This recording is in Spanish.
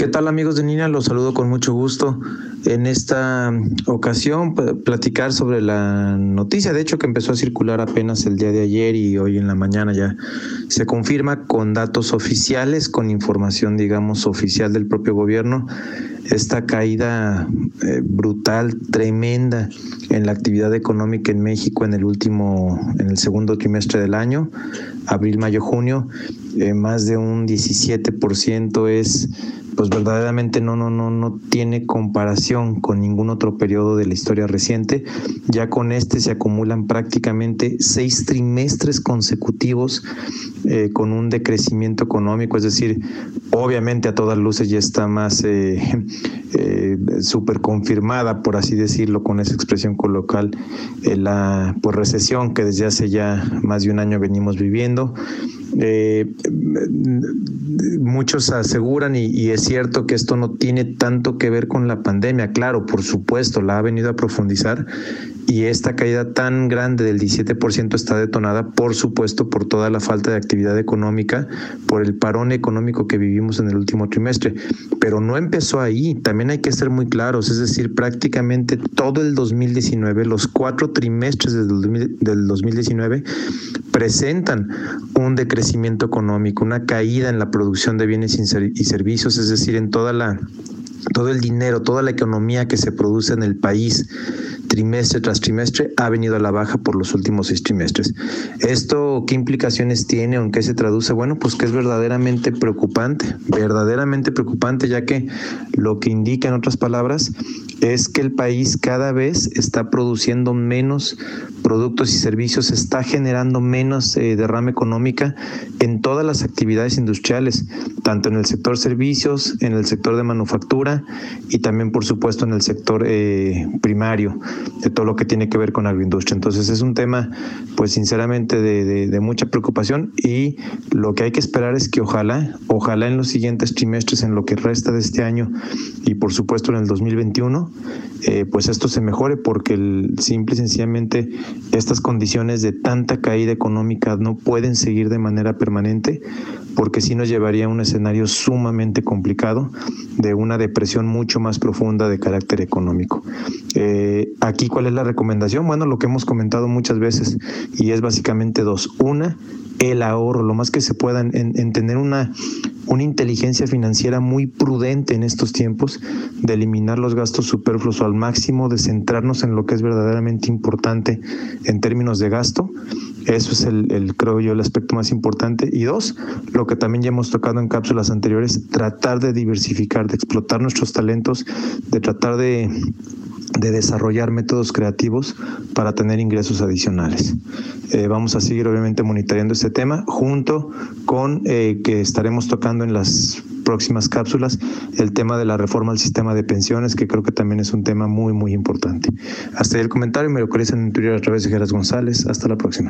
¿Qué tal amigos de Nina? Los saludo con mucho gusto. En esta ocasión platicar sobre la noticia, de hecho que empezó a circular apenas el día de ayer y hoy en la mañana ya se confirma con datos oficiales, con información digamos oficial del propio gobierno, esta caída eh, brutal, tremenda en la actividad económica en México en el último, en el segundo trimestre del año, abril, mayo, junio, eh, más de un 17% es pues verdaderamente no, no, no, no tiene comparación con ningún otro periodo de la historia reciente. Ya con este se acumulan prácticamente seis trimestres consecutivos eh, con un decrecimiento económico, es decir, obviamente a todas luces ya está más eh, eh, súper confirmada, por así decirlo, con esa expresión colocal, la pues, recesión que desde hace ya más de un año venimos viviendo. Eh, muchos aseguran, y, y, es cierto que esto no tiene tanto que ver con la pandemia, claro, por supuesto, la ha venido a profundizar y esta caída tan grande del 17% está detonada, por supuesto, por toda la falta de actividad económica, por el parón económico que vivimos en el último trimestre. Pero no empezó ahí, también hay que ser muy claros, es decir, prácticamente todo el 2019, los cuatro trimestres del 2019, presentan un decrecimiento económico, una caída en la producción de bienes y servicios, es decir, en toda la todo el dinero, toda la economía que se produce en el país trimestre tras trimestre ha venido a la baja por los últimos seis trimestres. ¿Esto qué implicaciones tiene o en qué se traduce? Bueno, pues que es verdaderamente preocupante, verdaderamente preocupante, ya que lo que indica en otras palabras es que el país cada vez está produciendo menos productos y servicios, está generando menos eh, derrama económica en todas las actividades industriales, tanto en el sector servicios, en el sector de manufactura y también, por supuesto, en el sector eh, primario, de todo lo que tiene que ver con agroindustria. Entonces es un tema, pues sinceramente, de, de mucha preocupación y lo que hay que esperar es que ojalá, ojalá en los siguientes trimestres, en lo que resta de este año y por supuesto en el 2021, eh, pues esto se mejore porque el, simple y sencillamente estas condiciones de tanta caída económica no pueden seguir de manera permanente porque sí nos llevaría a un escenario sumamente complicado de una depresión mucho más profunda de carácter económico. Eh, aquí, ¿cuál es la recomendación? Bueno, lo que hemos comentado muchas veces y es básicamente dos. Una, el ahorro, lo más que se pueda en tener una una inteligencia financiera muy prudente en estos tiempos, de eliminar los gastos superfluos al máximo, de centrarnos en lo que es verdaderamente importante en términos de gasto. Eso es el, el, creo yo, el aspecto más importante. Y dos, lo que también ya hemos tocado en cápsulas anteriores, tratar de diversificar, de explotar nuestros talentos, de tratar de de desarrollar métodos creativos para tener ingresos adicionales. Eh, vamos a seguir obviamente monitoreando este tema junto con eh, que estaremos tocando en las próximas cápsulas el tema de la reforma al sistema de pensiones, que creo que también es un tema muy, muy importante. Hasta ahí el comentario, me localizan en Twitter a través de Geras González. Hasta la próxima.